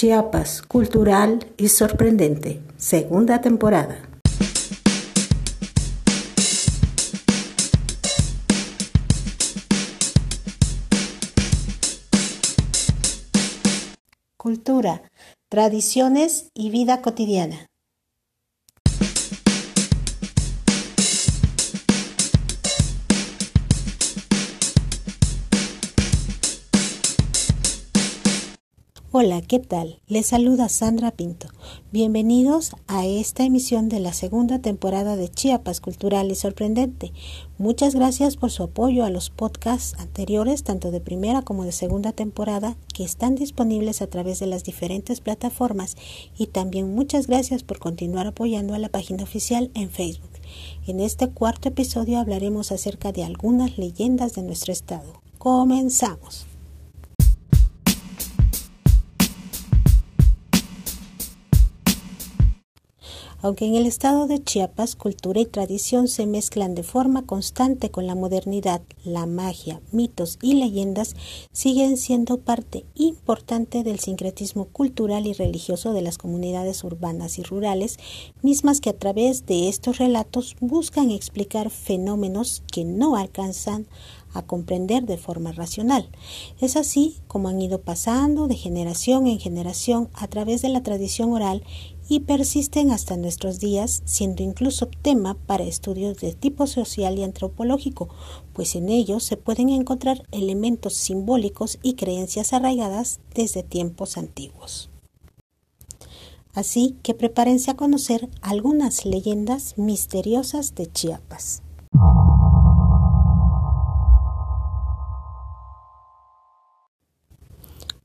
Chiapas, cultural y sorprendente, segunda temporada. Cultura, tradiciones y vida cotidiana. Hola, ¿qué tal? Les saluda Sandra Pinto. Bienvenidos a esta emisión de la segunda temporada de Chiapas Cultural y Sorprendente. Muchas gracias por su apoyo a los podcasts anteriores, tanto de primera como de segunda temporada, que están disponibles a través de las diferentes plataformas y también muchas gracias por continuar apoyando a la página oficial en Facebook. En este cuarto episodio hablaremos acerca de algunas leyendas de nuestro estado. Comenzamos. Aunque en el estado de Chiapas cultura y tradición se mezclan de forma constante con la modernidad, la magia, mitos y leyendas siguen siendo parte importante del sincretismo cultural y religioso de las comunidades urbanas y rurales, mismas que a través de estos relatos buscan explicar fenómenos que no alcanzan a comprender de forma racional. Es así como han ido pasando de generación en generación a través de la tradición oral y persisten hasta nuestros días, siendo incluso tema para estudios de tipo social y antropológico, pues en ellos se pueden encontrar elementos simbólicos y creencias arraigadas desde tiempos antiguos. Así que prepárense a conocer algunas leyendas misteriosas de Chiapas.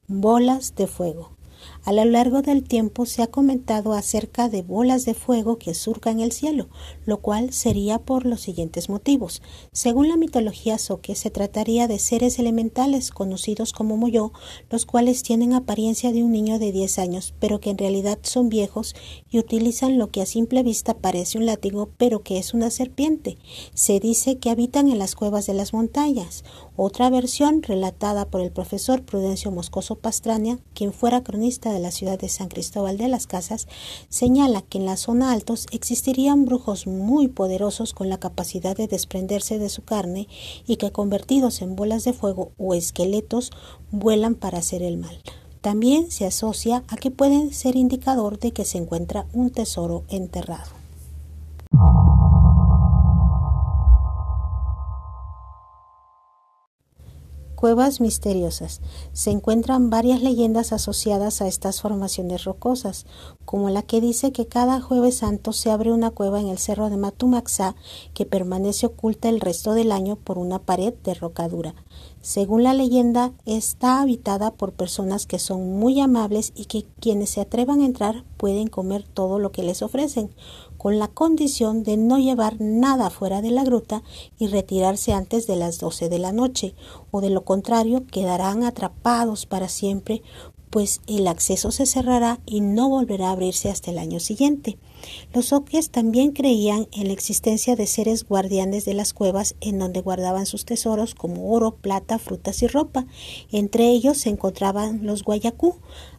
Bolas de fuego. A lo largo del tiempo se ha comentado acerca de bolas de fuego que surcan el cielo, lo cual sería por los siguientes motivos. Según la mitología soque, se trataría de seres elementales conocidos como Moyo, los cuales tienen apariencia de un niño de 10 años, pero que en realidad son viejos y utilizan lo que a simple vista parece un látigo, pero que es una serpiente. Se dice que habitan en las cuevas de las montañas. Otra versión, relatada por el profesor Prudencio Moscoso Pastrania, quien fuera cronista de la ciudad de San Cristóbal de las Casas, señala que en la zona altos existirían brujos muy poderosos con la capacidad de desprenderse de su carne y que convertidos en bolas de fuego o esqueletos vuelan para hacer el mal. También se asocia a que pueden ser indicador de que se encuentra un tesoro enterrado. Cuevas misteriosas. Se encuentran varias leyendas asociadas a estas formaciones rocosas, como la que dice que cada jueves santo se abre una cueva en el cerro de Matumaxá que permanece oculta el resto del año por una pared de rocadura. Según la leyenda, está habitada por personas que son muy amables y que quienes se atrevan a entrar pueden comer todo lo que les ofrecen, con la condición de no llevar nada fuera de la gruta y retirarse antes de las doce de la noche, o de lo contrario quedarán atrapados para siempre, pues el acceso se cerrará y no volverá a abrirse hasta el año siguiente. Los oques también creían en la existencia de seres guardianes de las cuevas en donde guardaban sus tesoros como oro, plata, frutas y ropa. Entre ellos se encontraban los guayacú,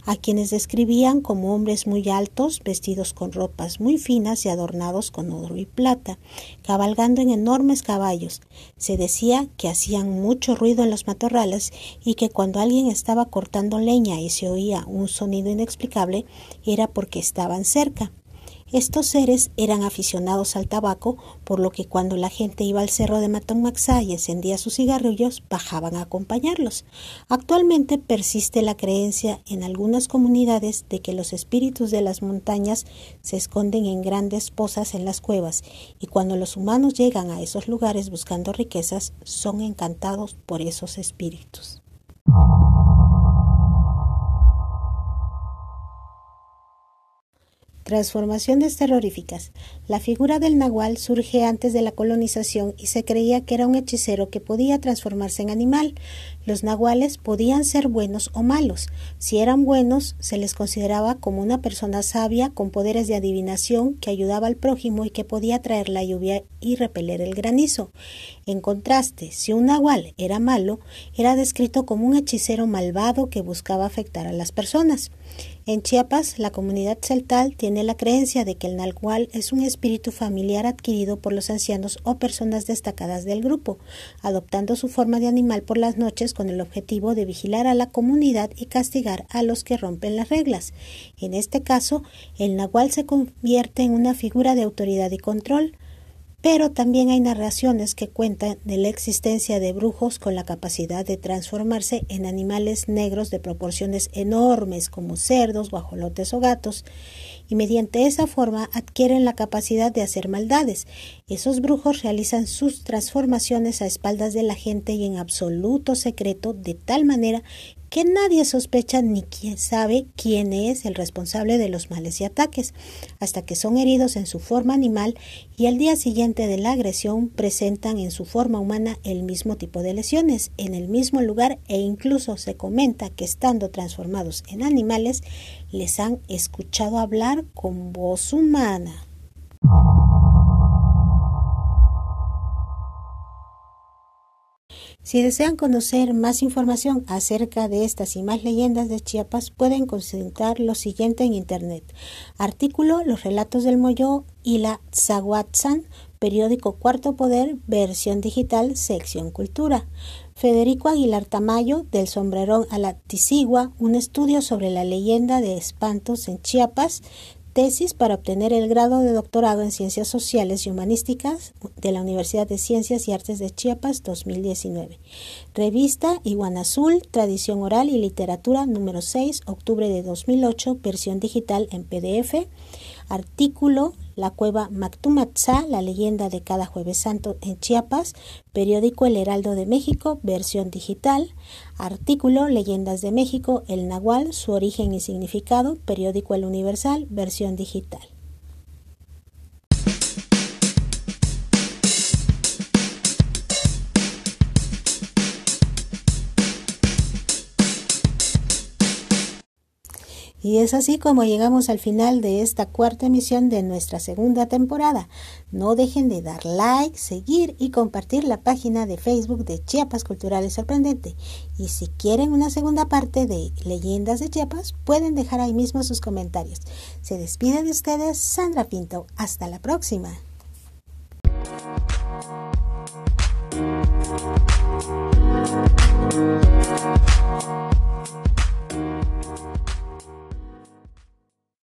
a quienes describían como hombres muy altos, vestidos con ropas muy finas y adornados con oro y plata, cabalgando en enormes caballos. Se decía que hacían mucho ruido en los matorrales y que cuando alguien estaba cortando leña y se oía un sonido inexplicable era porque estaban cerca. Estos seres eran aficionados al tabaco, por lo que cuando la gente iba al cerro de Matomaxá y encendía sus cigarrillos, bajaban a acompañarlos. Actualmente persiste la creencia en algunas comunidades de que los espíritus de las montañas se esconden en grandes pozas en las cuevas, y cuando los humanos llegan a esos lugares buscando riquezas, son encantados por esos espíritus. Transformaciones terroríficas. La figura del nahual surge antes de la colonización y se creía que era un hechicero que podía transformarse en animal. Los nahuales podían ser buenos o malos. Si eran buenos, se les consideraba como una persona sabia con poderes de adivinación que ayudaba al prójimo y que podía traer la lluvia y repeler el granizo. En contraste, si un nahual era malo, era descrito como un hechicero malvado que buscaba afectar a las personas. En Chiapas, la comunidad celtal tiene la creencia de que el nahual es un espíritu familiar adquirido por los ancianos o personas destacadas del grupo, adoptando su forma de animal por las noches con el objetivo de vigilar a la comunidad y castigar a los que rompen las reglas. En este caso, el nahual se convierte en una figura de autoridad y control, pero también hay narraciones que cuentan de la existencia de brujos con la capacidad de transformarse en animales negros de proporciones enormes como cerdos, guajolotes o gatos, y mediante esa forma adquieren la capacidad de hacer maldades. Esos brujos realizan sus transformaciones a espaldas de la gente y en absoluto secreto, de tal manera que nadie sospecha ni quién sabe quién es el responsable de los males y ataques, hasta que son heridos en su forma animal y al día siguiente de la agresión presentan en su forma humana el mismo tipo de lesiones, en el mismo lugar e incluso se comenta que estando transformados en animales les han escuchado hablar con voz humana. Si desean conocer más información acerca de estas y más leyendas de Chiapas, pueden consultar lo siguiente en Internet. Artículo Los Relatos del Moyo y la Zahuatzan, periódico Cuarto Poder, versión digital, sección Cultura. Federico Aguilar Tamayo, del sombrerón a la Tisigua, un estudio sobre la leyenda de espantos en Chiapas, tesis para obtener el grado de doctorado en Ciencias Sociales y Humanísticas de la Universidad de Ciencias y Artes de Chiapas 2019. Revista Iguana Azul, Tradición Oral y Literatura número 6, octubre de 2008, versión digital en PDF. Artículo La cueva Mactumatzá, la leyenda de cada jueves santo en Chiapas, periódico El Heraldo de México, versión digital. Artículo Leyendas de México, El Nahual, su origen y significado, periódico El Universal, versión digital. Y es así como llegamos al final de esta cuarta emisión de nuestra segunda temporada. No dejen de dar like, seguir y compartir la página de Facebook de Chiapas Culturales Sorprendente. Y si quieren una segunda parte de Leyendas de Chiapas, pueden dejar ahí mismo sus comentarios. Se despide de ustedes Sandra Pinto. Hasta la próxima.